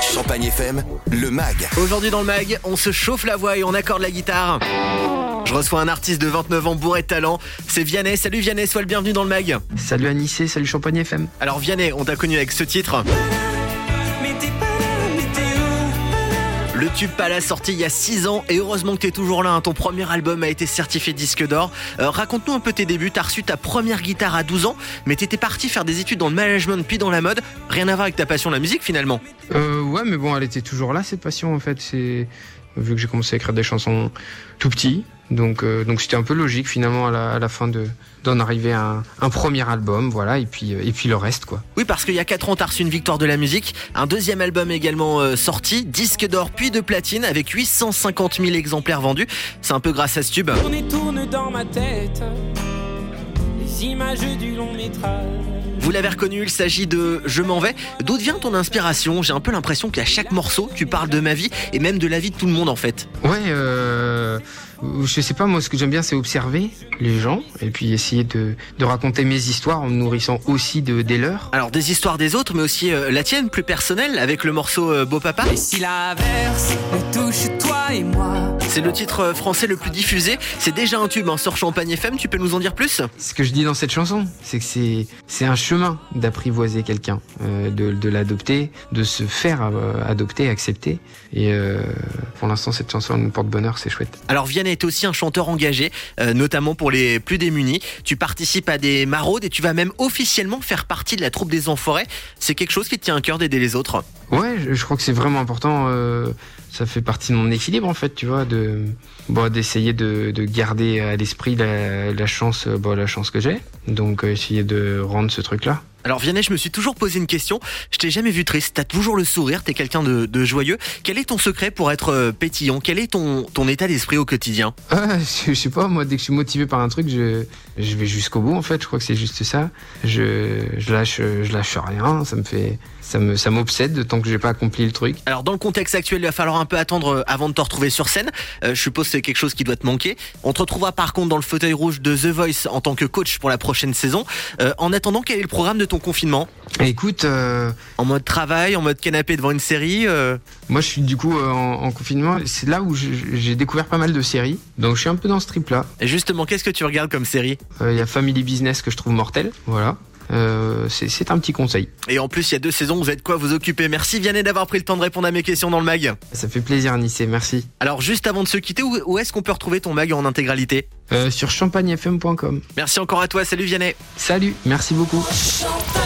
Champagne FM, le MAG. Aujourd'hui dans le mag, on se chauffe la voix et on accorde la guitare. Je reçois un artiste de 29 ans bourré de talent, c'est Vianney. Salut Vianney, sois le bienvenu dans le mag. Salut Anissé, salut Champagne FM. Alors Vianney, on t'a connu avec ce titre. Le tube Palace sorti il y a 6 ans et heureusement que t'es toujours là, hein. ton premier album a été certifié disque d'or. Euh, Raconte-nous un peu tes débuts, t'as reçu ta première guitare à 12 ans, mais t'étais parti faire des études dans le management puis dans la mode, rien à voir avec ta passion la musique finalement. Euh, ouais, mais bon, elle était toujours là, cette passion en fait. C'est vu que j'ai commencé à écrire des chansons tout petit, donc euh, donc c'était un peu logique finalement à la, à la fin de d'en arriver à un, un premier album, voilà, et puis euh, et puis le reste quoi. Oui, parce qu'il y a 4 ans, t'as reçu une victoire de la musique, un deuxième album également euh, sorti, disque d'or puis de platine avec 850 000 exemplaires vendus. C'est un peu grâce à ce tube. Tourne et tourne dans ma tête les images du long métrage. Vous l'avez reconnu, il s'agit de Je m'en vais. D'où vient ton inspiration? J'ai un peu l'impression qu'à chaque morceau, tu parles de ma vie et même de la vie de tout le monde en fait. Ouais, euh, je sais pas, moi ce que j'aime bien c'est observer les gens et puis essayer de, de raconter mes histoires en me nourrissant aussi de, des leurs. Alors des histoires des autres, mais aussi euh, la tienne, plus personnelle, avec le morceau euh, Beau Papa. Et si l'averse nous touche toi et moi C'est le titre euh, français le plus diffusé. C'est déjà un tube hein, sur Champagne FM. Tu peux nous en dire plus? Ce que je dis dans cette chanson, c'est que c'est un chemin d'apprivoiser quelqu'un, euh, de, de l'adopter, de se faire euh, adopter, accepter. Et euh, pour l'instant, cette chanson me porte bonheur, c'est chouette. Alors Vianney est aussi un chanteur engagé, notamment pour les plus démunis. Tu participes à des maraudes et tu vas même officiellement faire partie de la troupe des Enforêts. C'est quelque chose qui te tient à cœur d'aider les autres? Ouais, je, je crois que c'est vraiment important. Ça fait partie de mon équilibre en fait, tu vois, de bon, d'essayer de, de garder à l'esprit la, chance, la chance que j'ai. Donc euh, essayer de rendre ce truc-là. Alors Vianney, je me suis toujours posé une question. Je t'ai jamais vu triste. T'as toujours le sourire. T'es quelqu'un de, de joyeux. Quel est ton secret pour être euh, pétillant? Quel est ton, ton état d'esprit au quotidien? Ah, je, je sais pas, moi, dès que je suis motivé par un truc, je, je vais jusqu'au bout, en fait. Je crois que c'est juste ça. Je, je lâche, je lâche rien. Ça me fait, ça me, ça m'obsède tant que j'ai pas accompli le truc. Alors dans le contexte actuel, il va falloir un peu attendre euh, avant de te retrouver sur scène. Euh, je suppose que c'est quelque chose qui doit te manquer. On te retrouvera par contre dans le fauteuil rouge de The Voice en tant que coach pour la prochaine saison. Euh, en attendant, quel est le programme de ton confinement Écoute, euh, En mode travail, en mode canapé devant une série euh, moi, je suis du coup euh, en, en confinement. C'est là où j'ai découvert pas mal de séries. Donc, je suis un peu dans ce trip-là. Et justement, qu'est-ce que tu regardes comme série? Il y a Family Business que je trouve mortel. Voilà. Euh, c'est un petit conseil. Et en plus, il y a deux saisons, vous êtes quoi vous occuper? Merci Vianney d'avoir pris le temps de répondre à mes questions dans le mag. Ça fait plaisir, Nissé. Merci. Alors juste avant de se quitter, où, où est-ce qu'on peut retrouver ton mag en intégralité? Euh, sur champagnefm.com. Merci encore à toi, salut Vianney Salut, merci beaucoup. Champagne